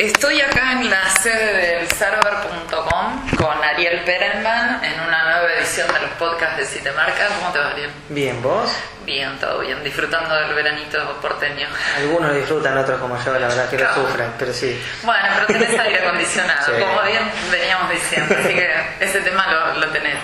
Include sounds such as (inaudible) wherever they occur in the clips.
Estoy acá en la sede del server.com con Ariel Perelman en una nueva edición de los podcasts de Citemarca. ¿Cómo te va, Ariel? Bien, ¿vos? Bien, todo bien, disfrutando del veranito porteño. Algunos disfrutan, otros como yo, la verdad que lo sufren, pero sí. Bueno, pero tenés aire acondicionado, (laughs) Sí. como bien veníamos diciendo, así que ese tema lo, lo tenés.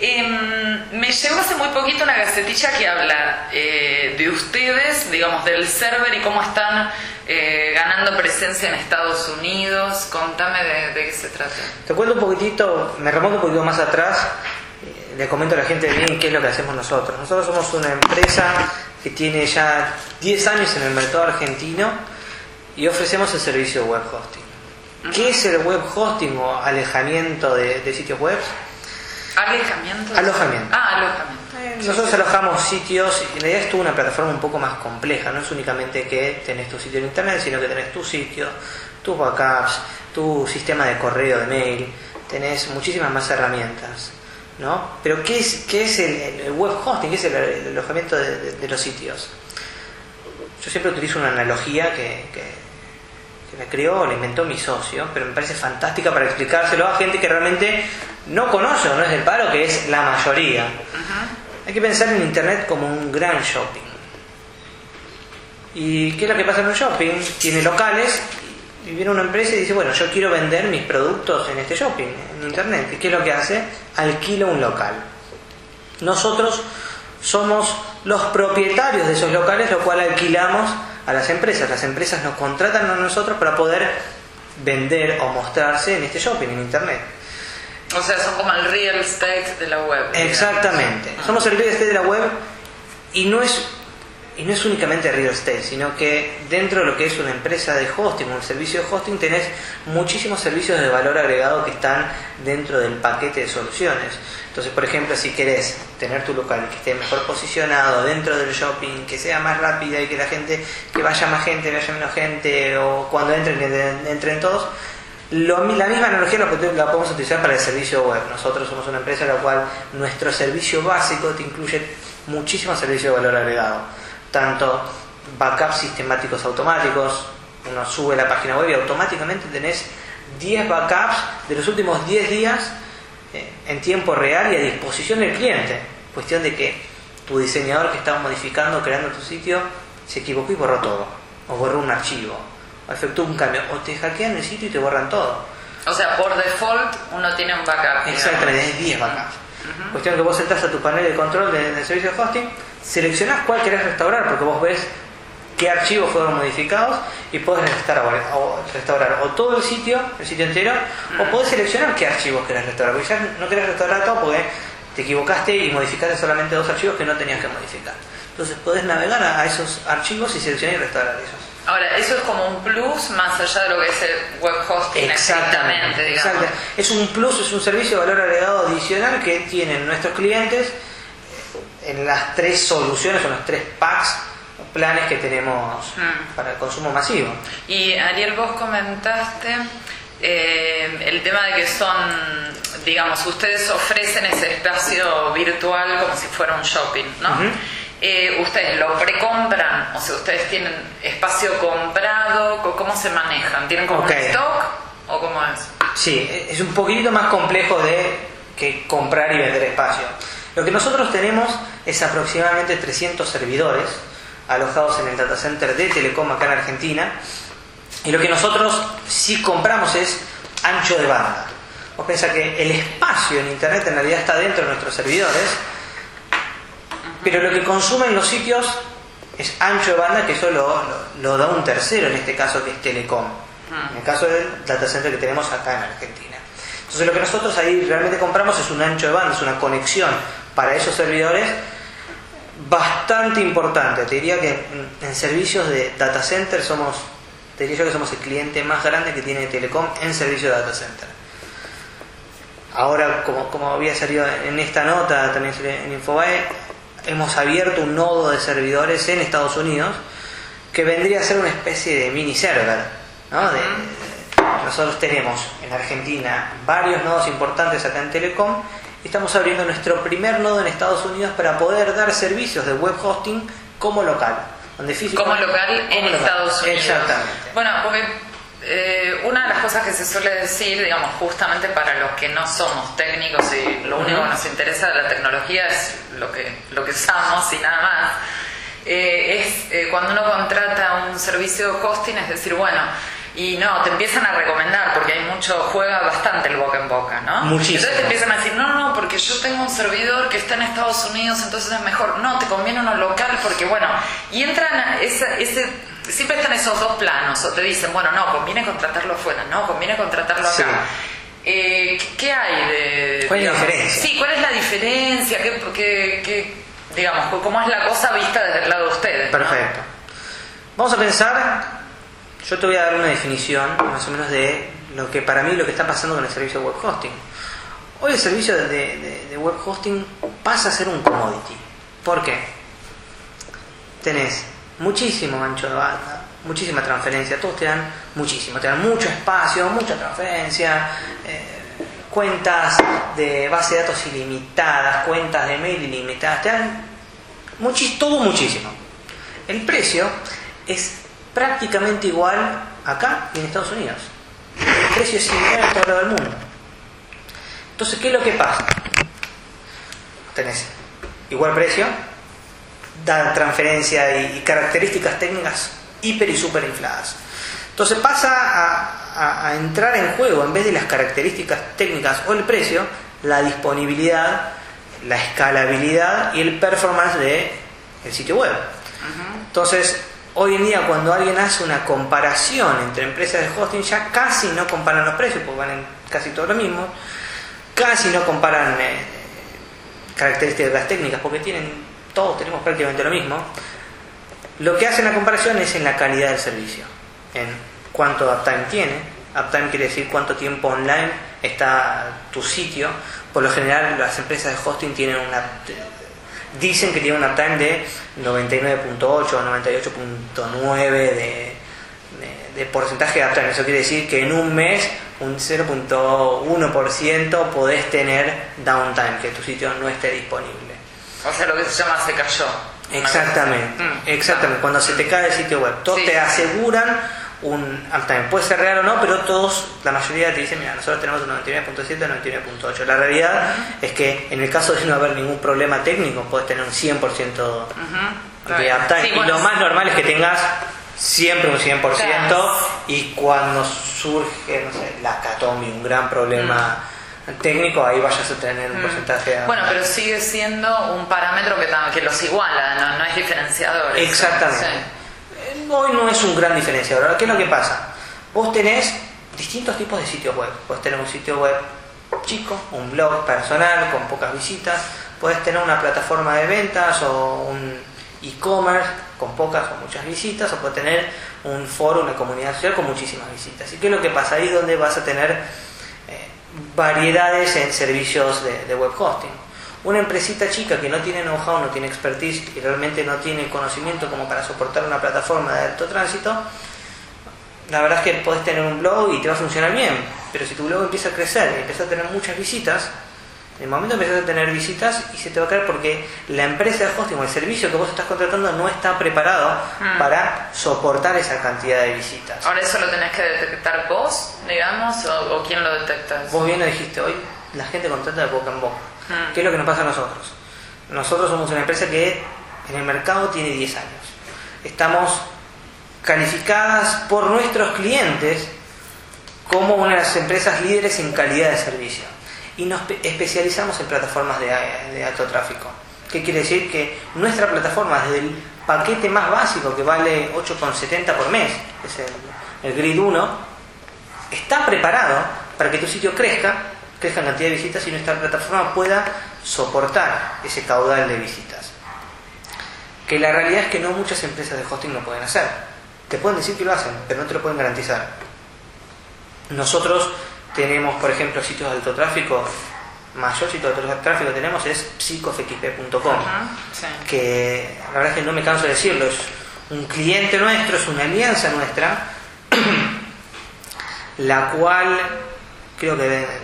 Em, me llegó hace muy poquito una gacetilla que habla eh, de ustedes, digamos, del server y cómo están eh, ganando presencia en Estados Unidos. Contame de, de qué se trata. Te cuento un poquitito, me remonto un poquito más atrás, eh, le comento a la gente bien qué es lo que hacemos nosotros. Nosotros somos una empresa que tiene ya 10 años en el mercado argentino y ofrecemos el servicio de web hosting. ¿Qué es el web hosting o alejamiento de, de sitios web? ¿Alejamiento? Alojamiento. Ah, alojamiento. Nosotros alojamos sitios, y en realidad es toda una plataforma un poco más compleja, no es únicamente que tenés tu sitio en internet, sino que tenés tu sitio, tus backups, tu sistema de correo, de mail, tenés muchísimas más herramientas. ¿no? Pero ¿qué es, qué es el, el web hosting? ¿Qué es el, el alojamiento de, de- de los sitios? Yo siempre utilizo una analogía que, que- que la creó, la inventó mi socio, pero me parece fantástica para explicárselo a gente que realmente no conoce o no es del paro, que es la mayoría. Hay que pensar en Internet como un gran shopping. ¿Y qué es lo que pasa en un shopping? Tiene locales y viene una empresa y dice, bueno, yo quiero vender mis productos en este shopping, en Internet. ¿Y qué es lo que hace? Alquila un local. Nosotros somos los propietarios de esos locales, lo cual alquilamos a las empresas. Las empresas nos contratan a nosotros para poder vender o mostrarse en este shopping, en Internet. O sea, son como el real estate de la web. digamos. Exactamente. Ah. Somos el real estate de la web y no es y no es únicamente real estate, sino que dentro de lo que es una empresa de hosting, un servicio de hosting, tenés muchísimos servicios de valor agregado que están dentro del paquete de soluciones. Entonces, por ejemplo, si querés tener tu local que esté mejor posicionado dentro del shopping, que sea más rápida y que la gente, que vaya más gente, vaya menos gente, o cuando entren, que entren todos, lo la misma analogía la podemos utilizar para el servicio web. Nosotros somos una empresa en la cual nuestro servicio básico te incluye muchísimos servicios de valor agregado. Tanto backups sistemáticos automáticos, uno sube la página web y automáticamente tenés 10 backups de los últimos 10 días eh, en tiempo real y a disposición del cliente. Cuestión de que tu diseñador que estaba modificando, creando tu sitio, se equivocó y borró todo. O borró un archivo. O efectuó un cambio. O te hackean el sitio y te borran todo. O sea, por default uno tiene un backup. Exactamente, tenés 10 backups. Cuestión que vos entras a tu panel de control de- del servicio de hosting, seleccionás cuál querés restaurar, porque vos ves qué archivos fueron modificados y podés restaurar o, restaurar o todo el sitio, el sitio entero, o podés seleccionar qué archivos querés restaurar, porque ya no querés restaurar todo porque te equivocaste y modificaste solamente dos archivos que no tenías que modificar. Entonces podés navegar a, esos archivos y seleccionar y restaurar esos. Ahora, eso es como un plus más allá de lo que es el web hosting estrictamente, digamos. Exacto. Es un plus, es un servicio de valor agregado adicional que tienen nuestros clientes en las tres soluciones o los tres packs planes que tenemos Mm. para el consumo masivo. Y Ariel, vos comentaste eh, el tema de que son, digamos, ustedes ofrecen ese espacio virtual como si fuera un shopping, ¿no? Eh, ustedes lo precompran, o sea, ustedes tienen espacio comprado, co- ¿cómo se manejan? ¿Tienen como Ok. un stock o cómo es? Sí, es un poquitito más complejo de que comprar y vender espacio. Lo que nosotros tenemos es aproximadamente 300 servidores alojados en el data center de Telecom acá en Argentina. Y lo que nosotros sí compramos es ancho de banda. Vos pensás que el espacio en Internet en realidad está dentro de nuestros servidores, pero lo que consumen los sitios es ancho de banda, que eso lo, lo- lo da un tercero, en este caso que es Telecom. En el caso del data center que tenemos acá en Argentina. Entonces lo que nosotros ahí realmente compramos es un ancho de banda, es una conexión para esos servidores bastante importante. Te diría que en- servicios de data center somos, te diría yo que somos el cliente más grande que tiene Telecom en servicio de data center. Ahora, como, como había salido en esta nota, también en Infobae, hemos abierto un nodo de servidores en Estados Unidos que vendría a ser una especie de mini server. ¿no? De- nosotros tenemos en Argentina varios nodos importantes acá en Telecom y estamos abriendo nuestro primer nodo en Estados Unidos para poder dar servicios de web hosting como local. Donde físico- Como local en local. Estados Unidos. Exactamente. Bueno, porque eh, cosas que se suele decir, digamos, justamente para los que no somos técnicos y lo único que nos interesa de la tecnología es lo que, lo que usamos y nada más, eh, es eh, cuando uno contrata un servicio de hosting, es decir, bueno, y no, te empiezan a recomendar, porque hay mucho, juega bastante el boca en boca, ¿no? Muchísimo. Entonces te empiezan a decir, no, no, porque yo tengo un servidor que está en Estados Unidos, entonces es mejor. No, te conviene uno local, porque bueno, y entran ese, ese siempre están esos dos planos, o te dicen, bueno, no, conviene contratarlo afuera, no, conviene contratarlo acá. Sí. Eh, ¿Qué hay de...? ¿Cuál es la diferencia? Sí, ¿cuál es la diferencia? ¿Qué, qué- qué- digamos, cómo es la cosa vista desde el lado de ustedes? ¿no? Perfecto. Vamos a pensar, yo te voy a dar una definición más o menos de lo que para mí lo que está pasando con el servicio de web hosting. Hoy el servicio de, de- de web hosting pasa a ser un commodity. ¿Por qué? Tenés muchísimo ancho de banda, muchísima transferencia, todos te dan muchísimo, te dan mucho espacio, mucha transferencia, eh, cuentas de base de datos ilimitadas, cuentas de mail ilimitadas, te dan muchis- todo muchísimo. El precio es prácticamente igual acá y en Estados Unidos. El precio es similar en todo lado del mundo. Entonces, ¿qué es lo que pasa? Tenés igual precio, da transferencia y, y características técnicas hiper y super infladas. Entonces pasa a, a- a entrar en juego, en vez de las características técnicas o el precio, la disponibilidad, la escalabilidad y el performance de el sitio web. Entonces, hoy en día cuando alguien hace una comparación entre empresas de hosting, ya casi no comparan los precios, porque valen casi todo lo mismo, casi no comparan eh, características técnicas, porque tienen, todos tenemos prácticamente lo mismo. Lo que hace la comparación es en la calidad del servicio, en cuánto uptime tiene. Uptime quiere decir cuánto tiempo online está tu sitio. Por lo general, las empresas de hosting tienen una dicen que tienen un uptime de 99.8 o 98.9 de, de, de porcentaje de uptime. Eso quiere decir que en un mes un 0.1% podés tener downtime, que tu sitio no esté disponible. O sea, lo que se llama se cayó. Exactamente. Mm. exactamente. Cuando se te cae el sitio web, todos Sí, te aseguran un uptime. Puede ser real o no, pero todos, la mayoría te dicen, mira, nosotros tenemos un 99.7, 99.8. La realidad es que en el caso de no haber ningún problema técnico, puedes tener un 100% Ujú. de uptime. Sí, y bueno, lo más normal es que tengas siempre un 100% Claro. y cuando surge, no sé, la catombe, un gran problema técnico, ahí vayas a tener un Mm. porcentaje Bueno, pero sigue siendo un parámetro que, que los iguala, no, no es diferenciador. Exactamente. Sí. Eh, Hoy no es un gran diferenciador. Ahora, ¿qué es lo que pasa? Vos tenés distintos tipos de sitios web. Puedes tener un sitio web chico, un blog personal con pocas visitas. Puedes tener una plataforma de ventas o un e-commerce con pocas o muchas visitas. O puedes tener un foro, una comunidad social con muchísimas visitas. ¿Y qué es lo que pasa? Ahí es donde vas a tener variedades en servicios de, web hosting. Una empresita chica que no tiene know-how, no tiene expertise y realmente no tiene conocimiento como para soportar una plataforma de alto tránsito, la verdad es que podés tener un blog y te va a funcionar bien, pero si tu blog empieza a crecer y empieza a tener muchas visitas, en el momento empiezas a tener visitas y se te va a caer porque la empresa de hosting o el servicio que vos estás contratando no está preparado Mm. para soportar esa cantidad de visitas. Ahora, ¿eso lo tenés que detectar vos, digamos, o, o quién lo detecta? Vos bien lo dijiste hoy, la gente contrata de boca en boca. Mm. ¿Qué es lo que nos pasa a nosotros? Nosotros somos una empresa que en el mercado tiene 10 años. Estamos calificadas por nuestros clientes como una de las empresas líderes en calidad de servicio. Y nos pe- especializamos en plataformas de, alto tráfico. ¿Qué quiere decir? Que nuestra plataforma, desde el paquete más básico que vale 8,70 por mes, es el, el Grid 1, está preparado para que tu sitio crezca, crezca en cantidad de visitas y nuestra plataforma pueda soportar ese caudal de visitas. Que la realidad es que no muchas empresas de hosting lo pueden hacer. Te pueden decir que lo hacen, pero no te lo pueden garantizar. Nosotros tenemos, por ejemplo, sitios de alto tráfico. Mayor sitio de alto tráfico que tenemos es psicofxp.com sí. que la verdad es que no me canso de decirlo, es un cliente nuestro, es una alianza nuestra, (clears throat) la cual creo que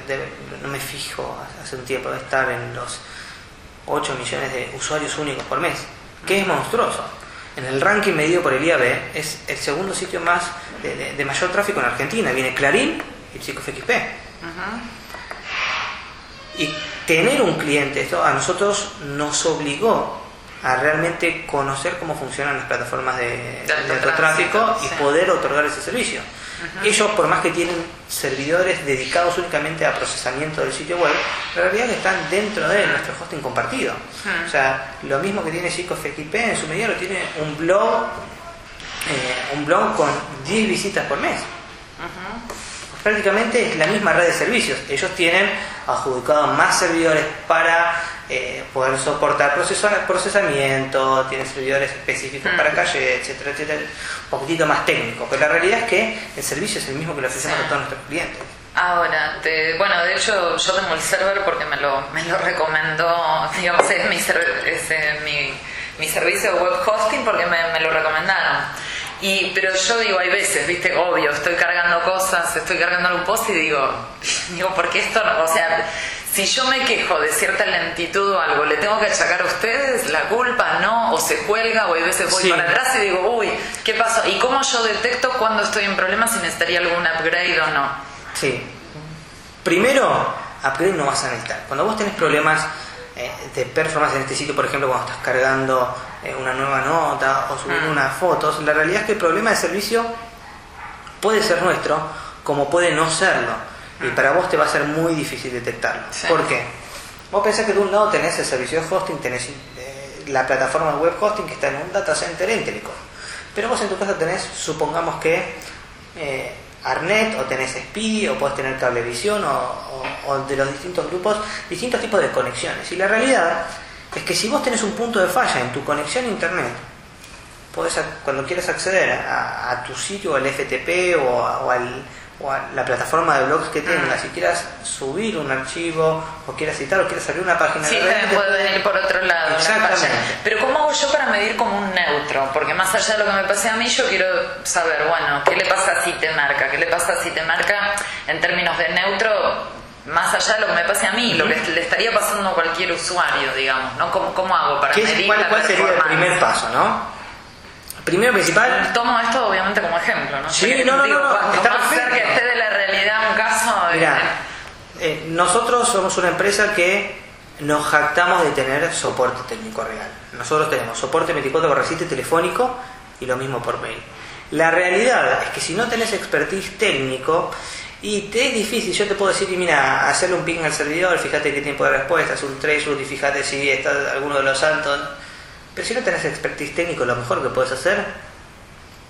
debe- no me fijo hace un tiempo de estar en los 8 millones de usuarios únicos por mes, que es monstruoso. en el ranking medido por el IAB, es el segundo sitio más de, mayor tráfico en Argentina. Viene Clarín y PsicoFXP. Y tener un cliente, esto a nosotros nos obligó a realmente conocer cómo funcionan las plataformas de, de tráfico y poder otorgar ese servicio. Ellos, por más que tienen servidores dedicados únicamente a procesamiento del sitio web, la realidad es que están dentro de nuestro hosting compartido. O sea, lo mismo que tiene PsicoFXP en su medida lo tiene un blog, eh, un blog con 10 visitas por mes prácticamente es la misma red de servicios. Ellos tienen adjudicado más servidores para eh, poder soportar procesamiento, tienen servidores específicos para mm. calle, etcétera, etcétera, un poquitito más técnico. Pero la realidad es que el servicio es el mismo que lo ofrecemos a todos nuestros clientes. Ahora, bueno, de hecho yo tengo el server porque me lo, me lo recomendó, digamos, es mi, es, eh, mi, mi servicio de web hosting porque me, me lo recomendaron. Y, pero yo digo, hay veces, viste, obvio, estoy cargando cosas, estoy cargando un post y digo, (laughs) digo, porque esto no, o sea, si yo me quejo de cierta lentitud o algo, ¿le tengo que achacar a ustedes la culpa? ¿No? ¿O se cuelga? ¿O hay veces voy para atrás y digo, uy, ¿qué pasó? ¿Y cómo yo detecto cuando estoy en problemas si necesitaría algún upgrade o no? Sí. Primero, upgrade no vas a necesitar. Cuando vos tenés problemas eh, de performance en este sitio, por ejemplo, cuando estás cargando eh, una nueva nota o subiendo ah. unas fotos, la realidad es que el problema de servicio puede ser nuestro como puede no serlo. Y ah. para vos te va a ser muy difícil detectarlo. ¿Por qué? Vos pensás que de un lado tenés el servicio de hosting, tenés eh, la plataforma de web hosting que está en un data center en Telecom. Pero vos en tu casa tenés, supongamos que Arnet, o tenés SPI, o puedes tener cablevisión, o, o, de los distintos grupos, distintos tipos de conexiones. Y la realidad es que si vos tenés un punto de falla en tu conexión a internet, podés, cuando quieras acceder a, tu sitio, al FTP o al o a la plataforma de blogs que tengas, si quieras subir un archivo o quieras citar o quieras abrir una página sí, de también puede venir por otro lado. Exactamente. Pero ¿cómo hago yo para medir como un neutro? Porque más allá de lo que me pase a mí, yo quiero saber, bueno, ¿qué le pasa si te marca? ¿Qué le pasa si te marca en términos de neutro? Más allá de lo que me pase a mí, lo que le estaría pasando a cualquier usuario, digamos, ¿no? ¿Cómo, cómo hago para medir ¿Cuál, cuál sería el primer paso, no? Primero principal. Tomo esto obviamente como ejemplo, ¿no? Sí, no, no, no, está que esté de la realidad un caso. Mira, eh, nosotros somos una empresa que nos jactamos de tener soporte técnico real. Nosotros tenemos soporte 24 por 7 telefónico y lo mismo por mail. La realidad es que si no tenés expertise técnico y te es difícil, yo te puedo decir, mira, hacerle un ping al servidor, fíjate qué tiempo de respuesta, es un traceroute y fíjate si está alguno de los santos pero si no tenés expertise técnico, lo mejor que puedes hacer,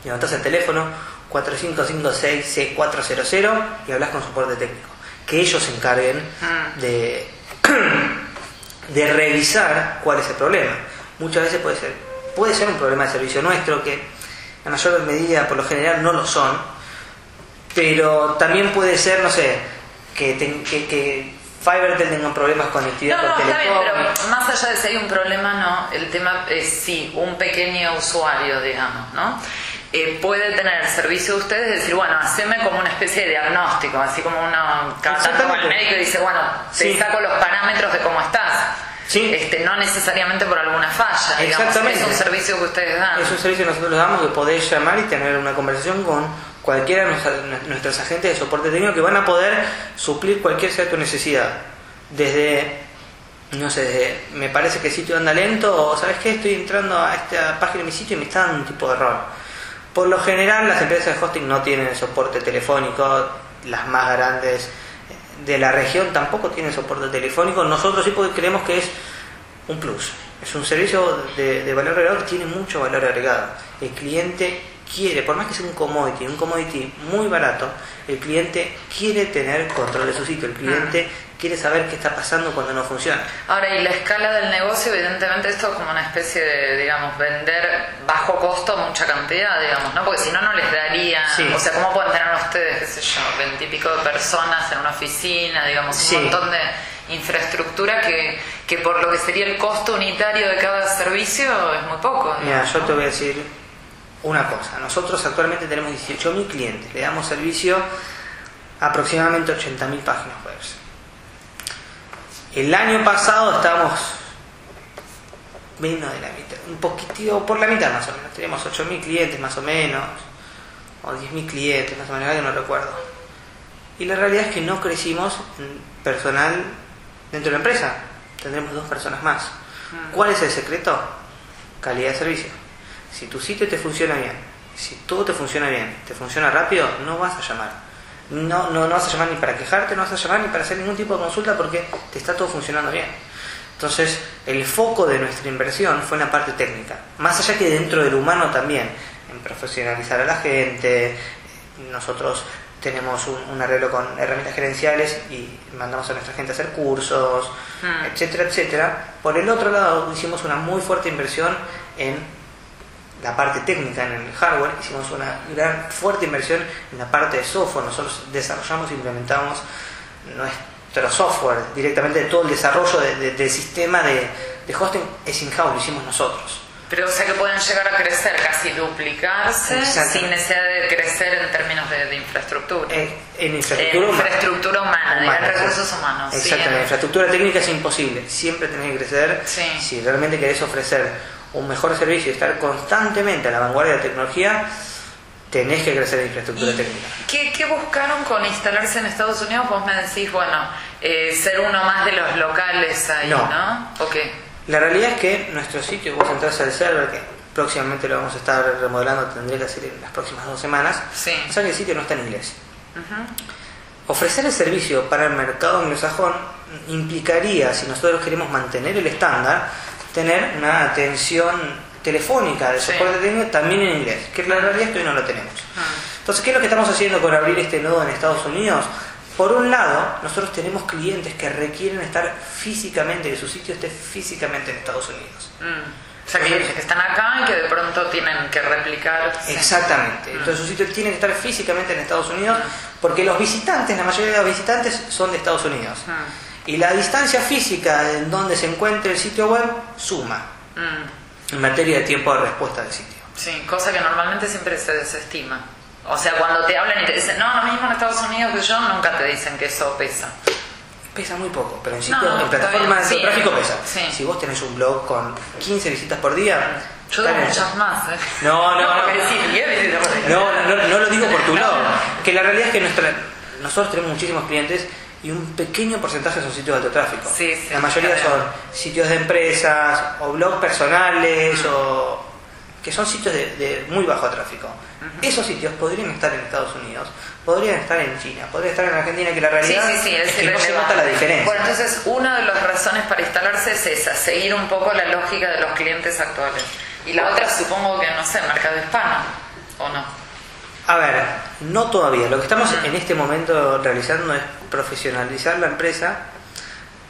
levantás el teléfono 4556-C400 y hablas con soporte técnico. Que ellos se encarguen ah. de, (clears throat) de revisar cuál es el problema. Muchas veces puede ser, puede ser un problema de servicio nuestro, que en mayor medida por lo general no lo son, pero también puede ser, no sé, que, que Fivertel tenga problemas con conectividad no, no, está bien, pero más allá de si hay un problema, no, el tema es si un pequeño usuario, digamos, ¿no? Eh, puede tener el servicio de ustedes y decir, bueno, haceme como una especie de diagnóstico, así como uno cada el médico y dice, bueno, te saco los parámetros de cómo estás. Sí. Este, no necesariamente por alguna falla, digamos, es un servicio que ustedes dan. Es un servicio que nosotros damos que podés llamar y tener una conversación con cualquiera de nuestros agentes de soporte técnico que van a poder suplir cualquier sea tu necesidad. Desde, no sé, me parece que el sitio anda lento o sabes qué, estoy entrando a esta página de mi sitio y me está dando un tipo de error. Por lo general las empresas de hosting no tienen soporte telefónico, las más grandes de la región tampoco tienen soporte telefónico, nosotros sí porque creemos que es un plus, es un servicio de, de valor agregado que tiene mucho valor agregado. El cliente quiere, por más que sea un commodity, un commodity muy barato, el cliente quiere tener control de su sitio, el cliente ah. quiere saber qué está pasando cuando no funciona. Ahora, y la escala del negocio, evidentemente esto es como una especie de, digamos, vender bajo costo mucha cantidad, digamos, ¿no? Porque si no, no les daría, o sea, ¿cómo pueden tener ustedes, qué sé yo, veintipico de personas en una oficina, digamos, un montón de infraestructura que, que por lo que sería el costo unitario de cada servicio es muy poco. Mira, yo te voy a decir una cosa. Nosotros actualmente tenemos 18.000 clientes, le damos servicio a aproximadamente 80.000 páginas web. El año pasado estábamos menos de la mitad. un poquitito por la mitad más o menos. Teníamos 8.000 clientes más o menos, o 10.000 clientes más o menos, no recuerdo. Y la realidad es que no crecimos en personal dentro de la empresa. Tendremos dos personas más. ¿Cuál es el secreto? Calidad de servicio. Si tu sitio te funciona bien, si todo te funciona bien, te funciona rápido, no vas a llamar. No, no, no vas a llamar ni para quejarte, no vas a llamar ni para hacer ningún tipo de consulta porque te está todo funcionando bien. Entonces, el foco de nuestra inversión fue en la parte técnica. Más allá que dentro del humano también, en profesionalizar a la gente. Nosotros tenemos un, un arreglo con herramientas gerenciales y mandamos a nuestra gente a hacer cursos, Mm. etcétera, etcétera. Por el otro lado, hicimos una muy fuerte inversión en la parte técnica, en el hardware, hicimos una gran fuerte inversión en la parte de software. Nosotros desarrollamos e implementamos nuestro software directamente, todo el desarrollo de- de- del sistema de, de hosting es in-house, lo hicimos nosotros. Pero o sea que pueden llegar a crecer, casi duplicarse, sin necesidad de crecer en términos de, de infraestructura. Eh, en En infraestructura humana. infraestructura humana, Humana, en recursos sí. humanos. sí, Exactamente, en- la infraestructura técnica es imposible. Siempre tenés que crecer. Sí. Si realmente querés ofrecer un mejor servicio y estar constantemente a la vanguardia de la tecnología, tenés que crecer en infraestructura ¿Y técnica. qué, qué buscaron con instalarse en Estados Unidos? Vos me decís, bueno, eh, ser uno más de los locales ahí, No. ¿no? ¿O qué? La realidad es que nuestro sitio, vos entras al server, que próximamente lo vamos a estar remodelando, tendría que hacer en las próximas dos semanas. Sí. O sea que el sitio no está en inglés. Ofrecer el servicio para el mercado anglosajón implicaría, si nosotros queremos mantener el estándar, tener una atención telefónica de Sí. soporte técnico también en inglés, que la realidad es que hoy no lo tenemos. Ah. Entonces, ¿qué es lo que estamos haciendo con abrir este nodo en Estados Unidos? Por un lado, nosotros tenemos clientes que requieren estar físicamente, que su sitio esté físicamente en Estados Unidos. Mm. O sea, que, que están acá y que de pronto tienen que replicar. sí. Exactamente. Mm. Entonces su sitio tiene que estar físicamente en Estados Unidos porque los visitantes, la mayoría de los visitantes son de Estados Unidos. Mm. Y la distancia física en donde se encuentre el sitio web suma Mm. en materia de tiempo de respuesta del sitio. Sí, cosa que normalmente siempre se desestima. O sea, cuando te hablan y te dicen, no, lo mismo en Estados Unidos que yo, nunca te dicen que eso pesa. Pesa muy poco, pero en, No, sitio, en está plataformas de bien, tráfico sí, pesa. sí. Si vos tenés un blog con 15 visitas por día, Yo bien. muchas más, ¿eh? No, no, no. sí, día. No, no, no lo digo por tu No. blog. Que la realidad es que nuestra, nosotros tenemos muchísimos clientes y un pequeño porcentaje son sitios de alto tráfico. Sí, sí, la mayoría son sitios de empresas o blogs personales o que son sitios de, de muy bajo tráfico. Esos sitios podrían estar en Estados Unidos, podrían estar en China, podrían estar en Argentina, que la realidad sí, es, es que no se nota la diferencia. Bueno, entonces una de las razones para instalarse es esa, seguir un poco la lógica de los clientes actuales. Y la otra supongo que, no sé, mercado hispano, ¿o no? A ver, no todavía. Lo que estamos en este momento realizando es profesionalizar la empresa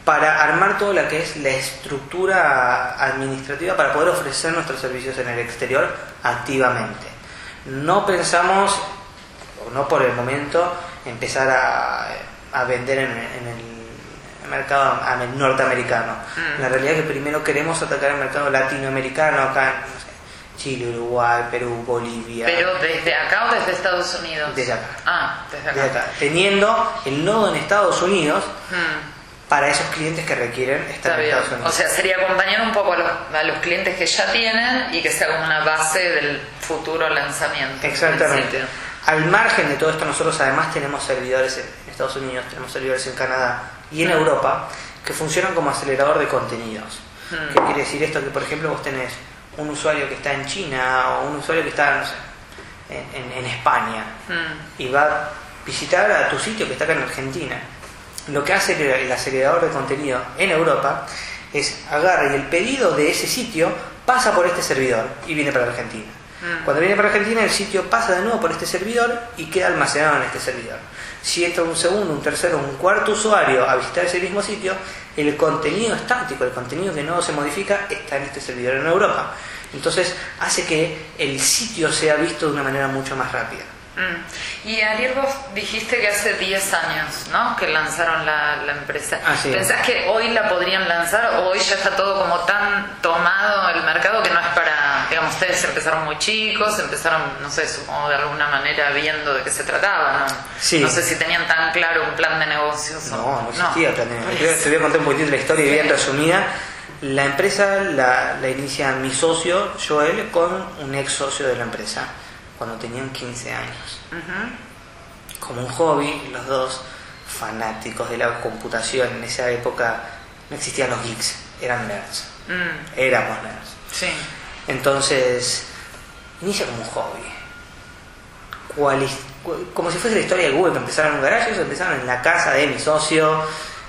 para armar toda la que es la estructura administrativa para poder ofrecer nuestros servicios en el exterior activamente. No pensamos, o no por el momento, empezar a, a vender en, en el mercado am- norteamericano. Mm. La realidad es que primero queremos atacar el mercado latinoamericano, acá en no sé, Chile, Uruguay, Perú, Bolivia. Pero desde acá o desde Estados Unidos? Desde acá. Ah, desde acá. teniendo el nodo en Estados Unidos Hmm, para esos clientes que requieren está estar en bien. Estados Unidos. O sea, sería acompañar un poco a los, a los clientes que ya tienen y que sea como una base del futuro lanzamiento. en Exactamente. Al margen de todo esto, nosotros además tenemos servidores en Estados Unidos, tenemos servidores en Canadá y en Mm. Europa que funcionan como acelerador de contenidos. Mm. ¿Qué quiere decir esto? Que por ejemplo vos tenés un usuario que está en China o un usuario que está no sé, en, en- en España Hmm, y va a visitar a tu sitio que está acá en Argentina. Lo que hace que el acelerador de contenido en Europa es agarra y el pedido de ese sitio pasa por este servidor y viene para Argentina. Mm. Cuando viene para Argentina el sitio pasa de nuevo por este servidor y queda almacenado en este servidor. Si entra un segundo, un tercero, un cuarto usuario a visitar ese mismo sitio, el contenido estático, el contenido que no se modifica, está en este servidor en Europa. Entonces hace que el sitio sea visto de una manera mucho más rápida. Mm. Y Ariel, vos dijiste que hace 10 años, ¿no? Que lanzaron la, la empresa. Así es. ¿Pensás que hoy la podrían lanzar o hoy ya está todo como tan tomado el mercado que no es para, digamos, ustedes empezaron muy chicos, empezaron, no sé, supongo de alguna manera viendo de qué se trataba, ¿no? Sí. No sé si tenían tan claro un plan de negocios o No, no existía plan de negocio. Te voy a contar un poquitito la historia bien resumida. La empresa la, la inicia mi socio, Joel, con un ex socio de la empresa, cuando tenían 15 años. Ujú. Como un hobby, los dos fanáticos de la computación. En esa época no existían los geeks, eran nerds. Mm, Éramos nerds. sí. Entonces, inicia como un hobby. Cual- como si fuese la historia de Google, que empezaron en un garaje, ellos empezaron en la casa de mi socio,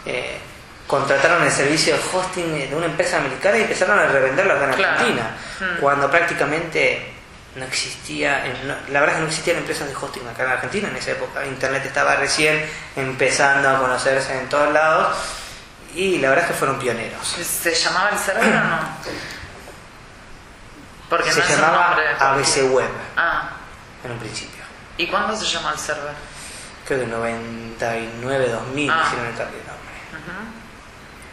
eh, contrataron el servicio de hosting de una empresa americana y empezaron a revenderlo acá en Claro. Argentina, Mm. cuando prácticamente no existía, en- no- la verdad es que no existían empresas de hosting acá en Argentina en esa época, Internet estaba recién empezando a conocerse en todos lados y la verdad es que fueron pioneros. ¿Se llamaba el server o no? Porque Se no llamaba. ABC Web Ah, en un principio. ¿y cuándo se llama el server? creo que 99, 2000 Ah. hicieron el cambio de nombre.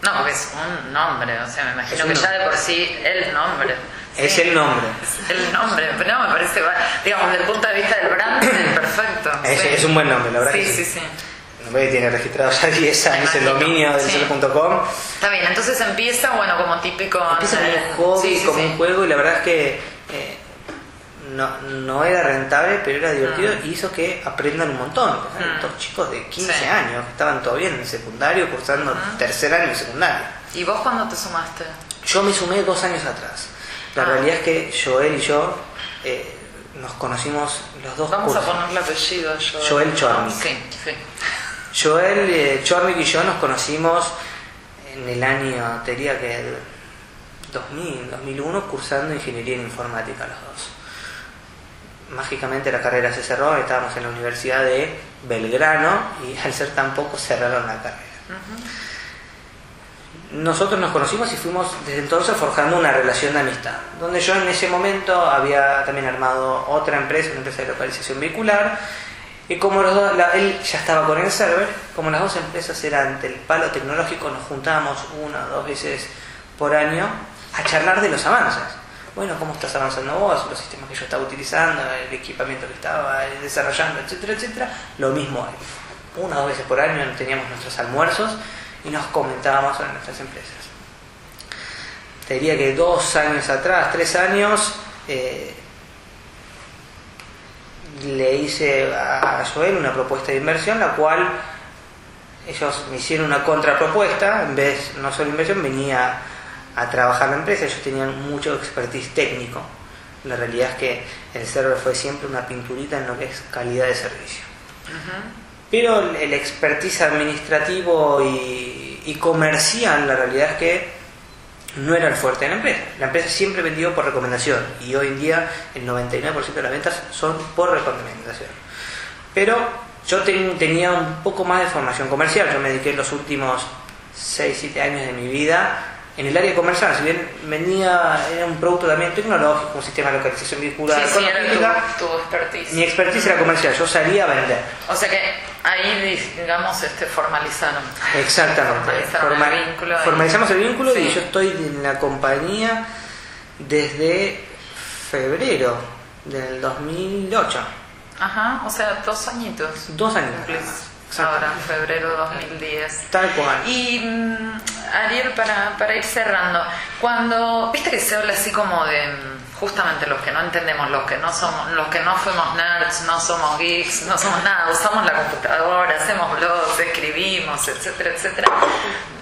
No, porque es un nombre, o sea, me imagino Es que ya de por sí el nombre. Es Sí. el nombre. Es el nombre, pero no, me parece, digamos, desde el punto de vista del brand, es perfecto. Es, sí. es un buen nombre, la verdad. Sí, que sí, sí. Nombre tiene registrado ya (laughs) 10 años el dominio del sí. Está bien, entonces empieza, bueno, como típico. Empieza como un hobby, sí, sí, como sí. un juego, y la verdad es que eh, no, no era rentable, pero era divertido Mm. y hizo que aprendan un montón. Mm. Dos chicos de 15 Sí. años que estaban todavía en el secundario, cursando Ujú. tercer año de secundario. ¿Y vos cuándo te sumaste? Yo me sumé dos años atrás. La Ah. realidad es que Joel y yo eh, nos conocimos los dos Vamos a cursos. ponerle apellido yo. Joel Chornick. Sí, sí. Joel eh, y yo nos conocimos en el año, te diría que 2000, 2001, cursando ingeniería en informática los dos. Mágicamente la carrera se cerró, estábamos en la Universidad de Belgrano y al ser tan poco cerraron la carrera. Nosotros nos conocimos y fuimos desde entonces forjando una relación de amistad, donde yo en ese momento había también armado otra empresa, una empresa de localización vehicular, y como los dos, la- él ya estaba con el server, como las dos empresas eran del palo tecnológico, nos juntábamos una o dos veces por año a charlar de los avances. Bueno, ¿cómo estás avanzando vos? Los sistemas que yo estaba utilizando, el equipamiento que estaba desarrollando, etcétera, etcétera. Lo mismo. Una o dos veces por año teníamos nuestros almuerzos y nos comentábamos sobre nuestras empresas. Te diría que dos años atrás, tres años, eh, le hice a Joel una propuesta de inversión, la cual ellos me hicieron una contrapropuesta, en vez no solo inversión, venía a trabajar la empresa, ellos tenían mucho expertise técnico. La realidad es que el server fue siempre una pinturita en lo que es calidad de servicio. Pero el- expertise administrativo y, y comercial, la realidad es que no era el fuerte de la empresa. La empresa siempre vendió por recomendación y hoy en día el 99% de las ventas son por recomendación. Pero yo ten- tenía un poco más de formación comercial. Yo me dediqué los últimos 6-7 años de mi vida en el área comercial. Si bien vendía, era un producto también tecnológico, un sistema de localización vehicular, Sí, sí, era tu expertise. mi expertise era comercial. Yo salía a vender. O sea que ahí, digamos, este, formalizaron. Exactamente. Formalizaron Forma- el vínculo. y- formalizamos el vínculo Sí. y yo estoy en la compañía desde febrero del 2008. Ajá, o sea, dos añitos. Dos Exacto. ahora, en febrero de 2010. Tal cual. Y mm, Ariel, para, para ir cerrando, cuando, viste que se habla así como de mm, justamente los que no entendemos, los que no somos, los que no fuimos nerds, no somos geeks, no somos nada, usamos la computadora, hacemos blogs, escribimos, etcétera, etcétera,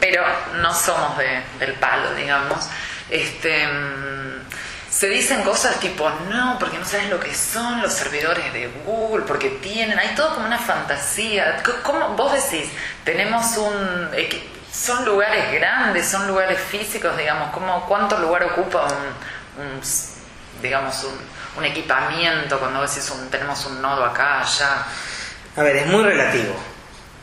pero no somos de- del palo, digamos. Este mm, se dicen cosas tipo, no, porque no sabes lo que son los servidores de Google, porque tienen, hay todo como una fantasía. ¿Cómo vos decís? Tenemos un... Son lugares grandes, son lugares físicos, digamos, ¿cómo, ¿cuánto lugar ocupa un, digamos, un, un equipamiento cuando decís un, tenemos un nodo acá, allá? A ver, es muy relativo.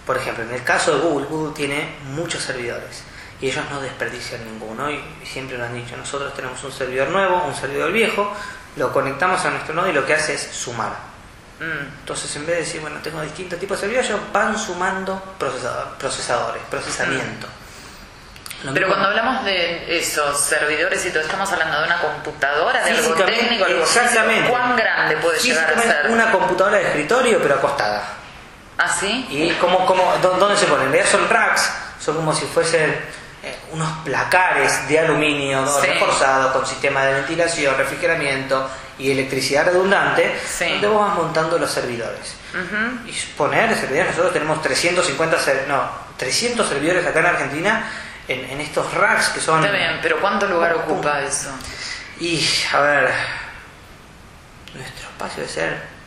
Por ejemplo, en el caso de Google, Google tiene muchos servidores y ellos no desperdician ninguno y siempre lo han dicho. Nosotros tenemos un servidor nuevo, un servidor viejo, lo conectamos a nuestro nodo y lo que hace es sumar. Mm, Entonces, en vez de decir, bueno, tengo distintos tipos de servidores, ellos van sumando procesador- procesadores, procesamiento. Lo Pero mismo- cuando hablamos de esos servidores y todo, estamos hablando de una computadora, de algo técnico, algo exactamente. ¿Cuán grande puede llegar a ser? una computadora de escritorio, pero acostada. ¿Ah, sí? ¿Y cómo, cómo, dó- dónde se ponen? En realidad son racks, son como si fuesen eh, unos placares de aluminio Sí. reforzados con sistema de ventilación, refrigeramiento y electricidad redundante, Sí. donde vos vas montando los servidores. Y poner servidores, nosotros tenemos 350, ser- no, 300 servidores acá en Argentina en, en estos racks que son... Está bien, pero ¿cuánto lugar ocupa eso? Y, a ver, nuestro espacio debe ser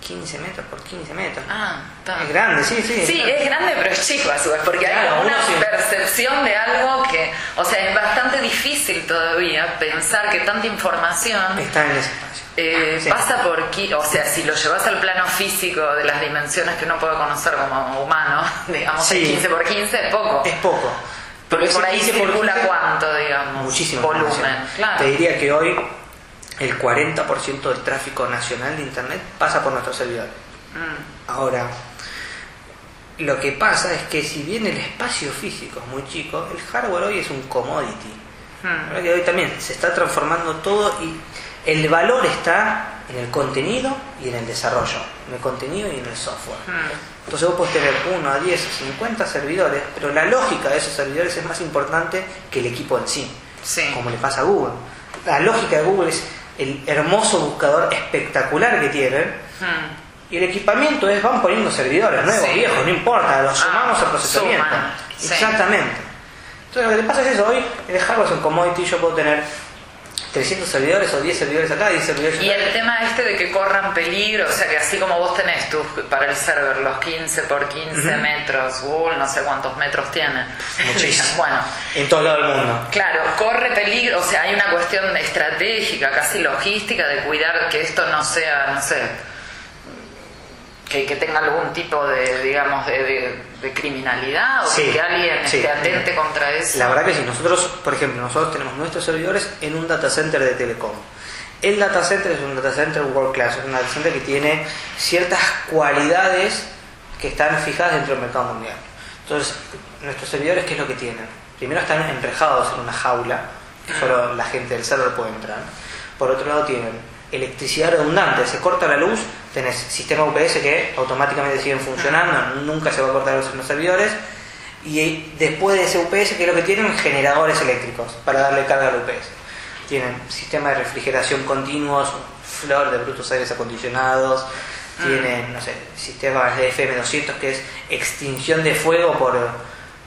15 metros por 15 metros. Ah, está. Es grande, sí, sí. Sí, es grande, pero es chico a su vez, porque hay Claro, una sí. percepción de algo que, o sea, es bastante difícil todavía pensar que tanta información Está en ese espacio. eh, Sí. pasa por, o sea, si lo llevas al plano físico de las dimensiones que uno puede conocer como humano, (laughs) digamos, Sí. el 15 por 15 es poco. Es poco. Pero por ahí 15 por circula 15, cuánto, digamos, Muchísimo. volumen. Claro. Te diría que hoy el 40% del tráfico nacional de Internet pasa por nuestros servidores. Mm, Ahora, lo que pasa es que si bien el espacio físico es muy chico, el hardware hoy es un commodity. Mm. que hoy también se está transformando todo y el valor está en el contenido y en el desarrollo, en el contenido y en el software. Mm. Entonces vos podés tener 1 a 10 o 50 servidores, pero la lógica de esos servidores es más importante que el equipo en sí, Sí. como le pasa a Google. La lógica de Google es el hermoso buscador espectacular que tienen Mm. y el equipamiento es van poniendo servidores nuevos, Sí. viejos, no importa, los Ah, sumamos al procesamiento. suman, sí. Exactamente. Entonces lo que te pasa es eso, hoy el hardware es un commodity, yo puedo tener 300 servidores o 10 servidores acá, 10 servidores Y acá. el tema este de que corran peligro, o sea que así como vos tenés tus, para el server los 15 por 15 metros, Google no sé cuántos metros tiene. Muchísimo. (laughs) bueno, En todo lado del mundo. claro, corre peligro, o sea, hay una cuestión estratégica, casi logística, de cuidar que esto no sea, no sé, que, que tenga algún tipo de, digamos, de, de- de criminalidad o Sí, que alguien sí. esté atente contra eso. La verdad que sí, nosotros, por ejemplo, nosotros tenemos nuestros servidores en un data center de Telecom. El data center es un data center world class, es un data center que tiene ciertas cualidades que están fijadas dentro del mercado mundial. Entonces, nuestros servidores, ¿qué es lo que tienen? Primero están enrejados en una jaula, que solo la gente del server puede entrar. Por otro lado, tienen electricidad redundante, se corta la luz, tenés sistema UPS que automáticamente siguen funcionando, nunca se va a cortar los servidores. Y después de ese UPS, ¿qué es lo que tienen? Generadores eléctricos para darle carga al UPS. Tienen sistema de refrigeración continuos, flor de brutos aires acondicionados, tienen, no sé, sistemas de FM200 que es extinción de fuego por,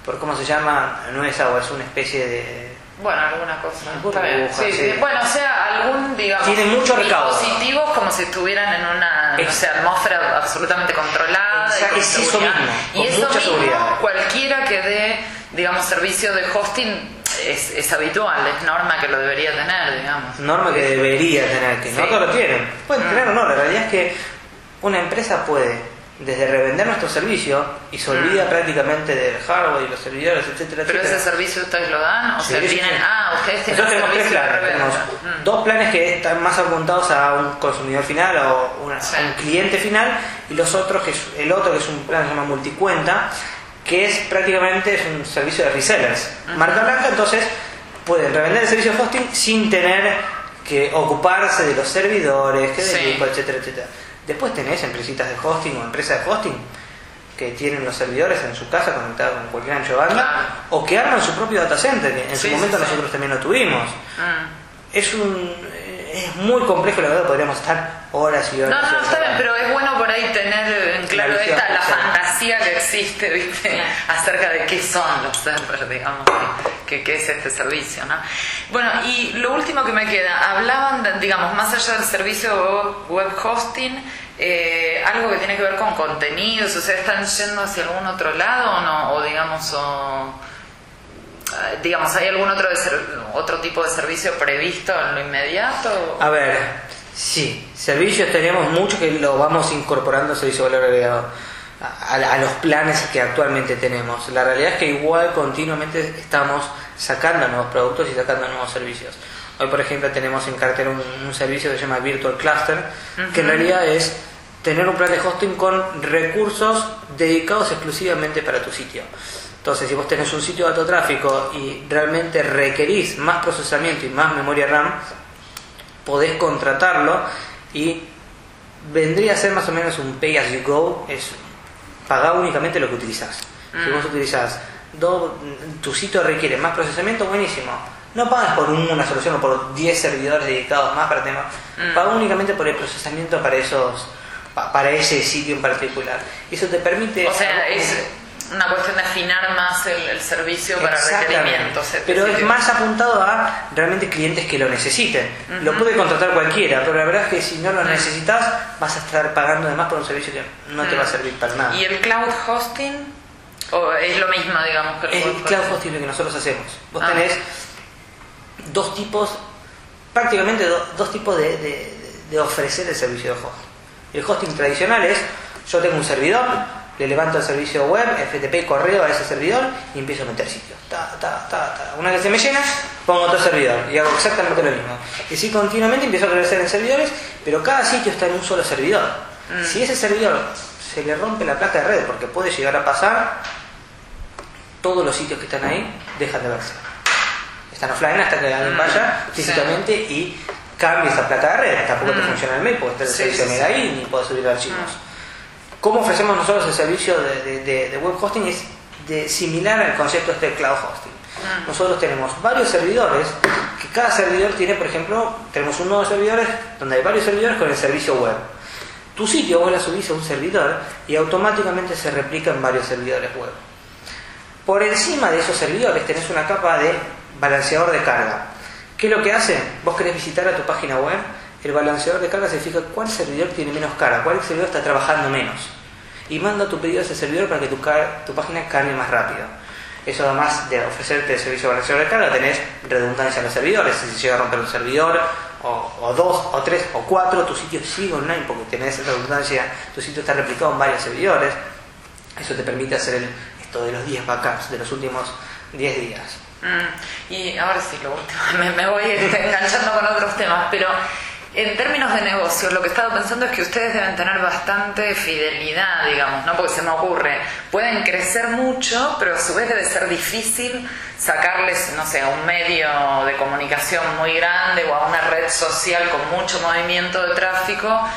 por ¿cómo se llama? No es agua, es una especie de... Bueno, alguna cosa. Burbuja. Sí, sí. Bueno, o sea, algún, digamos, Tiene mucho dispositivos como si estuvieran en una no Ex- sé, atmósfera absolutamente controlada. y Exacto, con es eso mismo, y eso mucha mismo, seguridad. cualquiera que dé, digamos, servicio de hosting es, es habitual, es norma que lo debería tener, digamos. norma que debería tener, que no todos lo tienen. Pueden Mm. tener o no, la realidad es que una empresa puede desde revender nuestro servicio y se olvida Mm. prácticamente del hardware y los servidores, etcétera, Pero etcétera. ese servicio ustedes lo dan, o Sí, sí, tienen, sí. ah, ustedes tienen Nosotros tenemos tres planes. Tenemos Mm. dos planes que están más apuntados a un consumidor final o una- Sí. a un cliente final y los otros, que es el otro que es un plan que se llama multicuenta, que es prácticamente es un servicio de resellers. Ujú. Marca blanca, entonces pueden revender el servicio de hosting sin tener que ocuparse de los servidores, que del equipo, etcétera, etcétera. Después tenés empresitas de hosting o empresas de hosting que tienen los servidores en su casa conectados con cualquier ancho de banda Claro. o que arman su propio data center, que en Sí, su momento sí, nosotros también lo tuvimos. Mm. Es un es muy complejo, la verdad, podríamos estar horas y No, horas. no, horas está bien, pero es bueno por ahí tener en claro La visión, esta, la sí. fantasía que existe, ¿viste? Acerca de qué son los servers, digamos, que, que- qué es este servicio, ¿no? Bueno, y lo último que me queda, hablaban, de, digamos, más allá del servicio web hosting, eh, algo que tiene que ver con contenidos, o sea, ¿están yendo hacia algún otro lado o no? O digamos, o... eh, Digamos, ¿hay algún otro, de ser- otro tipo de servicio previsto en lo inmediato? A ver, sí, servicios tenemos mucho que lo vamos incorporando servicio de valor agregado a, a- a los planes que actualmente tenemos. La realidad es que igual continuamente estamos sacando nuevos productos y sacando nuevos servicios. Hoy, por ejemplo, tenemos en cartera un, un servicio que se llama Virtual Cluster, que en realidad es tener un plan de hosting con recursos dedicados exclusivamente para tu sitio. Entonces, si vos tenés un sitio de alto tráfico y realmente requerís más procesamiento y más memoria RAM, podés contratarlo y vendría a ser más o menos un pay as you go, es pagar únicamente lo que utilizás. Si Mm. vos utilizás do- tu sitio requiere más procesamiento, buenísimo. No pagas por un- una solución o por 10 servidores dedicados más para temas. Mm. Pagas únicamente por el procesamiento para esos pa- para ese sitio en particular. Eso te permite... O sea, es una cuestión de afinar más el, el servicio para requerimientos. Pero es más apuntado a realmente clientes que lo necesiten. Lo puede contratar cualquiera, pero la verdad es que si no lo necesitas, vas a estar pagando además por un servicio que no te va a servir para nada. ¿Y el cloud hosting? ¿O es lo mismo, digamos, que el, cloud hosting? hosting lo que nosotros hacemos. Vos Ah. tenés dos tipos, prácticamente do- dos tipos de, de- de ofrecer el servicio de hosting. El hosting tradicional es, yo tengo un servidor, le levanto el servicio web, FTP, correo a ese servidor y empiezo a meter sitios. Ta, ta, ta, ta. Una vez que se me llena, pongo otro servidor y hago exactamente lo mismo. Y así continuamente empiezo a crecer en servidores, pero cada sitio está en un solo servidor. Mm. Si ese servidor se le rompe la placa de red, porque puede llegar a pasar, todos los sitios que están ahí dejan de verse. Están offline hasta que alguien Mm, vaya sí. físicamente y cambie esa placa de red. Tampoco te Mm. funciona el mail porque está el Sí, servicio sí. ahí ni puedo subir archivos. ¿Cómo ofrecemos nosotros el servicio de, de- de- de web hosting? Es de, similar al concepto este de cloud hosting. Mm. Nosotros tenemos varios servidores, que cada servidor tiene, por ejemplo, tenemos un nodo de servidores donde hay varios servidores con el servicio web. Tu sitio vos la subís a un servidor y automáticamente se replica en varios servidores web. Por encima de esos servidores tenés una capa de balanceador de carga. ¿Qué es lo que hace? Vos querés visitar a tu página web, el balanceador de carga se fija cuál servidor tiene menos carga, cuál servidor está trabajando menos. Y manda tu pedido a ese servidor para que tu, car- tu página cargue más rápido. Eso además de ofrecerte el servicio de balanceador de carga, tenés redundancia en los servidores. Si se llega a romper un servidor, o, dos, o tres, o cuatro, tu sitio sigue online porque tenés redundancia, tu sitio está replicado en varios servidores. Eso te permite hacer el- esto de los 10 backups de los últimos 10 días. Mm, Y ahora sí, lo último, (laughs) me, me voy enganchando con otros temas, pero en términos de negocios, lo que estaba pensando es que ustedes deben tener bastante fidelidad, digamos, ¿no? Porque se me ocurre, pueden crecer mucho, pero a su vez debe ser difícil sacarles, no sé, a un medio de comunicación muy grande o a una red social con mucho movimiento de tráfico,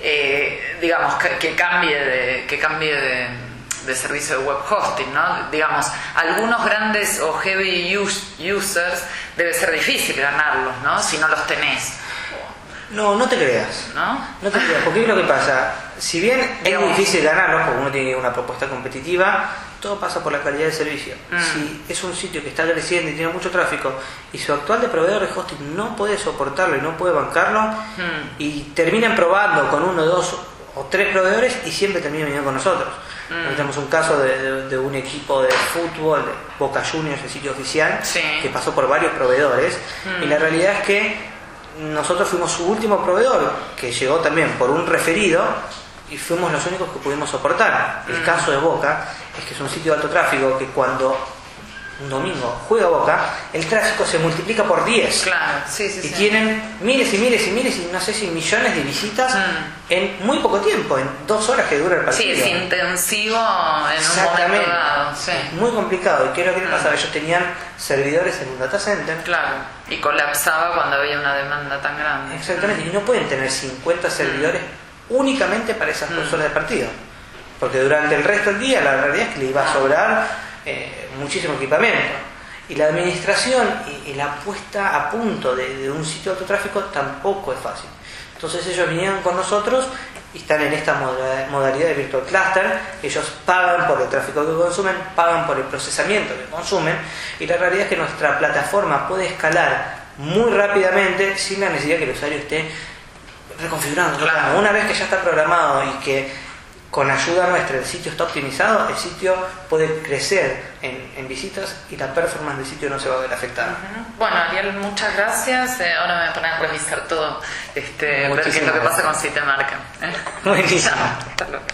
eh, digamos, que, que cambie de... Que cambie de de servicio de web hosting, ¿no? Digamos, algunos grandes o heavy use- users debe ser difícil ganarlos, ¿no? Si no los tenés, No, no te creas. ¿no? No te creas, porque es lo que pasa. Si bien es difícil ganarlo, porque uno tiene una propuesta competitiva, todo pasa por la calidad del servicio. Mm. Si es un sitio que está creciendo y tiene mucho tráfico y su actual de proveedor de hosting no puede soportarlo y no puede bancarlo, Mm. y terminan probando con uno, dos o tres proveedores y siempre terminan viniendo con nosotros. Mm. Tenemos un caso de, de- de un equipo de fútbol, de Boca Juniors, el sitio oficial, Sí. que pasó por varios proveedores Mm. y la realidad es que nosotros fuimos su último proveedor, que llegó también por un referido y fuimos los únicos que pudimos soportar. El Mm. caso de Boca es que es un sitio de alto tráfico que cuando un domingo juega Boca, el tráfico se multiplica por 10. Claro, sí, sí, Y sí. tienen miles y miles y miles y no sé si millones de visitas Mm. en muy poco tiempo, en dos horas que dura el partido. Sí, es intensivo en un momento Exactamente. dado, sí. Es muy complicado. ¿Y qué es lo que le Mm. pasaba? Ellos tenían servidores en un data center. Claro, y colapsaba cuando había una demanda tan grande. Exactamente. Y no pueden tener 50 servidores únicamente para esas Mm. dos horas de partido. Porque durante el resto del día la realidad es que le iba a sobrar eh, muchísimo equipamiento. Y la administración y, y la puesta a punto de, de un sitio de autotráfico tampoco es fácil. Entonces ellos vinieron con nosotros y están en esta moda- modalidad de Virtual Cluster. Ellos pagan por el tráfico que consumen, pagan por el procesamiento que consumen. Y la realidad es que nuestra plataforma puede escalar muy rápidamente sin la necesidad que el usuario esté reconfigurando. Claro. Una vez que ya está programado y que con ayuda nuestra el sitio está optimizado, el sitio puede crecer en, en visitas y la performance del sitio no se va a ver afectada. Bueno, Ariel, muchas gracias. Eh, ahora me voy a poner a revisar todo, este, ver qué es lo que pasa con gracias. Citemarca. ¿eh? Buenísimo. Chao. (laughs) Hasta luego.